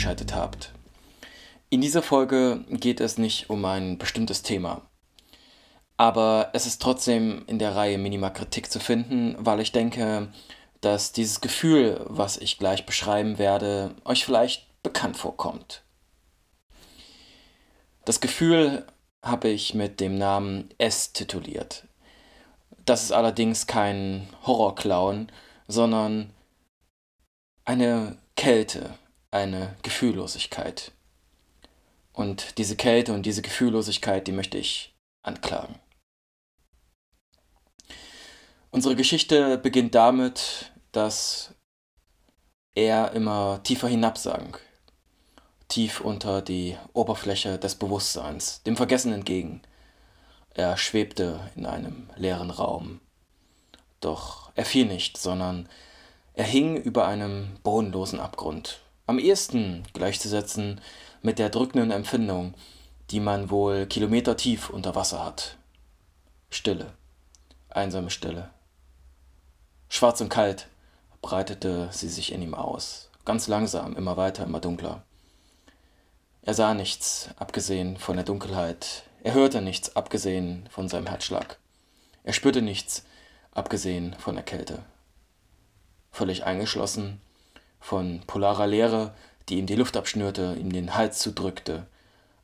eingeschaltet habt. In dieser Folge geht es nicht um ein bestimmtes Thema. Aber es ist trotzdem in der Reihe Minima-Kritik zu finden, weil ich denke, dass dieses Gefühl, was ich gleich beschreiben werde, euch vielleicht bekannt vorkommt. Das Gefühl habe ich mit dem Namen S tituliert. Das ist allerdings kein Horrorclown, sondern eine Kälte, eine Gefühllosigkeit. Und diese Kälte und diese Gefühllosigkeit, die möchte ich anklagen. Unsere Geschichte beginnt damit, dass er immer tiefer hinabsank, tief unter die Oberfläche des Bewusstseins, dem Vergessen entgegen. Er schwebte in einem leeren Raum. Doch er fiel nicht, sondern er hing über einem bodenlosen Abgrund. Am ehesten gleichzusetzen mit der drückenden Empfindung, die man wohl kilometertief unter Wasser hat. Stille, einsame Stille. Schwarz und kalt breitete sie sich in ihm aus, ganz langsam, immer weiter, immer dunkler. Er sah nichts, abgesehen von der Dunkelheit. Er hörte nichts, abgesehen von seinem Herzschlag. Er spürte nichts, abgesehen von der Kälte. Völlig eingeschlossen von polarer Leere, die ihm die Luft abschnürte, ihm den Hals zudrückte,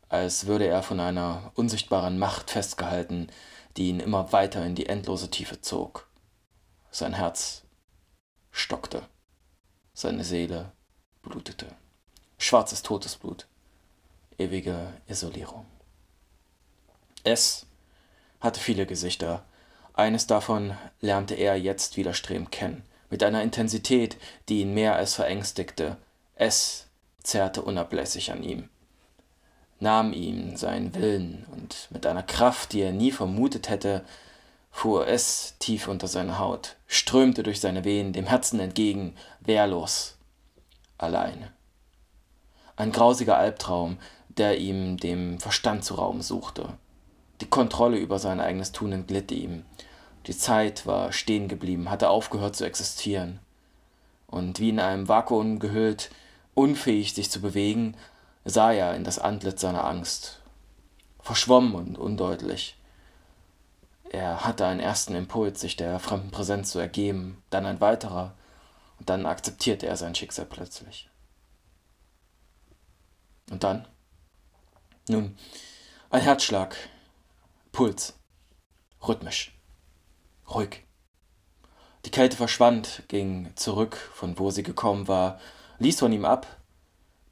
als würde er von einer unsichtbaren Macht festgehalten, die ihn immer weiter in die endlose Tiefe zog. Sein Herz stockte, seine Seele blutete. Schwarzes Todesblut ewige Isolierung. Es hatte viele Gesichter. Eines davon lernte er jetzt widerstrebend kennen, mit einer Intensität, die ihn mehr als verängstigte. Es zerrte unablässig an ihm, nahm ihm seinen Willen und mit einer Kraft, die er nie vermutet hätte, fuhr es tief unter seine Haut, strömte durch seine Venen dem Herzen entgegen, wehrlos, allein. Ein grausiger Albtraum, der ihm dem Verstand zu rauben suchte. Die Kontrolle über sein eigenes Tun entglitt ihm. Die Zeit war stehen geblieben, hatte aufgehört zu existieren. Und wie in einem Vakuum gehüllt, unfähig sich zu bewegen, sah er in das Antlitz seiner Angst. Verschwommen und undeutlich. Er hatte einen ersten Impuls, sich der fremden Präsenz zu ergeben, dann ein weiterer, und dann akzeptierte er sein Schicksal plötzlich. Und dann? Nun, ein Herzschlag, Puls, rhythmisch, ruhig. Die Kälte verschwand, ging zurück, von wo sie gekommen war, ließ von ihm ab.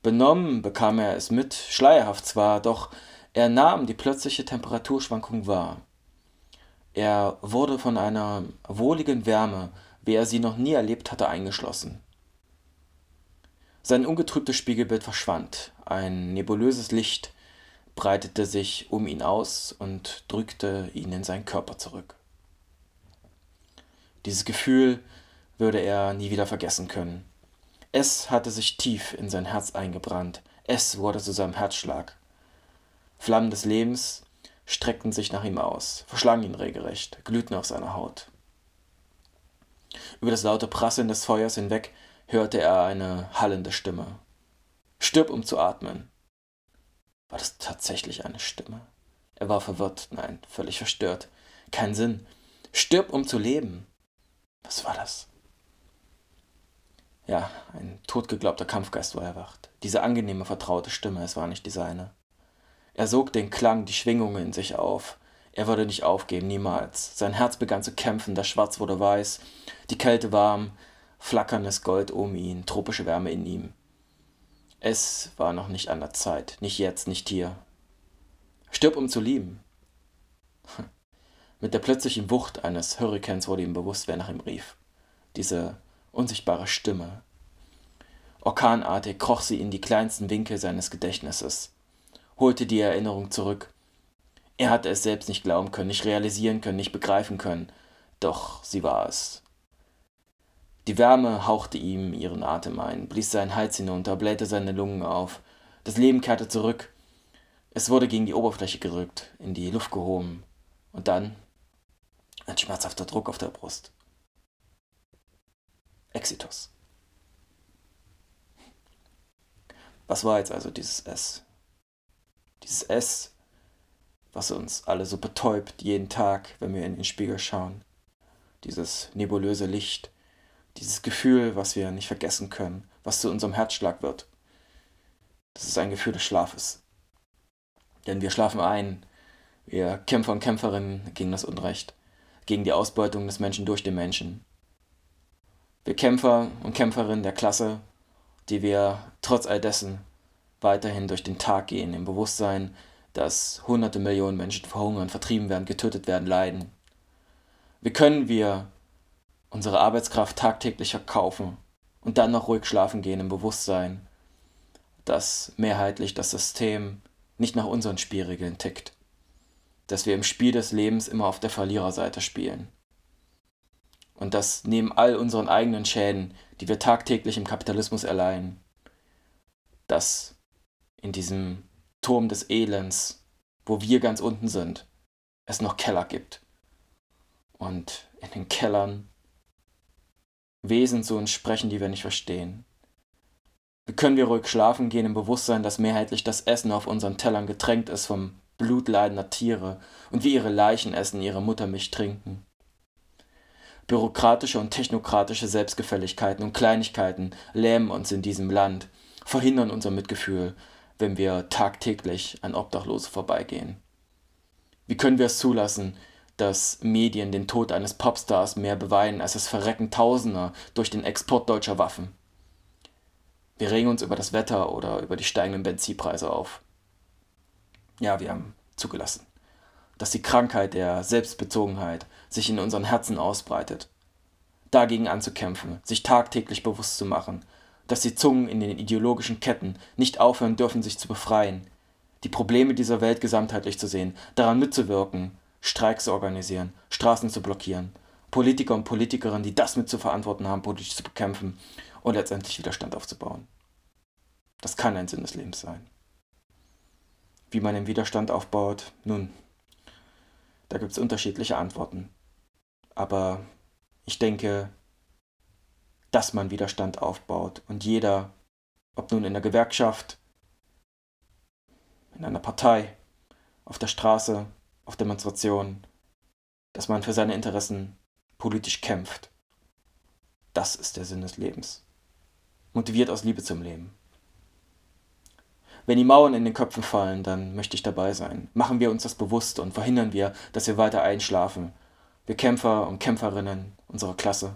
Benommen bekam er es mit, schleierhaft zwar, doch er nahm die plötzliche Temperaturschwankung wahr. Er wurde von einer wohligen Wärme, wie er sie noch nie erlebt hatte, eingeschlossen. Sein ungetrübtes Spiegelbild verschwand, ein nebulöses Licht breitete sich um ihn aus und drückte ihn in seinen Körper zurück. Dieses Gefühl würde er nie wieder vergessen können. Es hatte sich tief in sein Herz eingebrannt, es wurde zu seinem Herzschlag. Flammen des Lebens streckten sich nach ihm aus, verschlangen ihn regelrecht, glühten auf seiner Haut. Über das laute Prasseln des Feuers hinweg hörte er eine hallende Stimme. Stirb, um zu atmen. War das tatsächlich eine Stimme? Er war verwirrt, nein, völlig verstört. Kein Sinn. Stirb, um zu leben. Was war das? Ja, ein totgeglaubter Kampfgeist war erwacht. Diese angenehme, vertraute Stimme, es war nicht die seine. Er sog den Klang, die Schwingungen in sich auf. Er würde nicht aufgeben, niemals. Sein Herz begann zu kämpfen, das Schwarz wurde weiß, die Kälte warm, flackerndes Gold um ihn, tropische Wärme in ihm. Es war noch nicht an der Zeit, nicht jetzt, nicht hier. Stirb, um zu lieben. Mit der plötzlichen Wucht eines Hurrikans wurde ihm bewusst, wer nach ihm rief. Diese unsichtbare Stimme. Orkanartig kroch sie in die kleinsten Winkel seines Gedächtnisses, holte die Erinnerung zurück. Er hatte es selbst nicht glauben können, nicht realisieren können, nicht begreifen können, doch sie war es. Die Wärme hauchte ihm ihren Atem ein, blies seinen Hals hinunter, blähte seine Lungen auf. Das Leben kehrte zurück. Es wurde gegen die Oberfläche gerückt, in die Luft gehoben. Und dann ein schmerzhafter Druck auf der Brust. Exitus. Was war jetzt also dieses S? Dieses S, was uns alle so betäubt jeden Tag, wenn wir in den Spiegel schauen. Dieses nebulöse Licht, dieses Gefühl, was wir nicht vergessen können, was zu unserem Herzschlag wird. Das ist ein Gefühl des Schlafes. Denn wir schlafen ein, wir Kämpfer und Kämpferinnen gegen das Unrecht, gegen die Ausbeutung des Menschen durch den Menschen. Wir Kämpfer und Kämpferinnen der Klasse, die wir trotz all dessen weiterhin durch den Tag gehen, im Bewusstsein, dass hunderte Millionen Menschen verhungern, vertrieben werden, getötet werden, leiden. Wie können wir unsere Arbeitskraft tagtäglich verkaufen und dann noch ruhig schlafen gehen im Bewusstsein, dass mehrheitlich das System nicht nach unseren Spielregeln tickt, dass wir im Spiel des Lebens immer auf der Verliererseite spielen und dass neben all unseren eigenen Schäden, die wir tagtäglich im Kapitalismus erleiden, dass in diesem Turm des Elends, wo wir ganz unten sind, es noch Keller gibt. Und in den Kellern Wesen zu uns sprechen, die wir nicht verstehen. Wie können wir ruhig schlafen gehen im Bewusstsein, dass mehrheitlich das Essen auf unseren Tellern getränkt ist vom Blut leidender Tiere und wir ihre Leichen essen, ihre Muttermilch trinken? Bürokratische und technokratische Selbstgefälligkeiten und Kleinigkeiten lähmen uns in diesem Land, verhindern unser Mitgefühl, wenn wir tagtäglich an Obdachlose vorbeigehen. Wie können wir es zulassen, dass Medien den Tod eines Popstars mehr beweinen als das Verrecken Tausender durch den Export deutscher Waffen? Wir regen uns über das Wetter oder über die steigenden Benzinpreise auf. Ja, wir haben zugelassen, dass die Krankheit der Selbstbezogenheit sich in unseren Herzen ausbreitet. Dagegen anzukämpfen, sich tagtäglich bewusst zu machen, dass die Zungen in den ideologischen Ketten nicht aufhören dürfen, sich zu befreien, die Probleme dieser Welt gesamtheitlich zu sehen, daran mitzuwirken, Streiks zu organisieren, Straßen zu blockieren, Politiker und Politikerinnen, die das mit zu verantworten haben, politisch zu bekämpfen und letztendlich Widerstand aufzubauen. Das kann ein Sinn des Lebens sein. Wie man den Widerstand aufbaut, nun, da gibt es unterschiedliche Antworten. Aber ich denke, dass man Widerstand aufbaut und jeder, ob nun in der Gewerkschaft, in einer Partei, auf der Straße, auf Demonstrationen, dass man für seine Interessen politisch kämpft. Das ist der Sinn des Lebens motiviert aus Liebe zum Leben. Wenn die Mauern in den Köpfen fallen, dann möchte ich dabei sein. Machen wir uns das bewusst und verhindern wir, dass wir weiter einschlafen. Wir Kämpfer und Kämpferinnen unserer Klasse.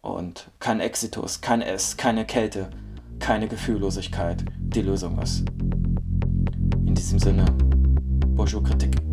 Und kein Exitus, kein S, keine Kälte, keine Gefühllosigkeit die Lösung ist. In diesem Sinne, Bonjour Kritik.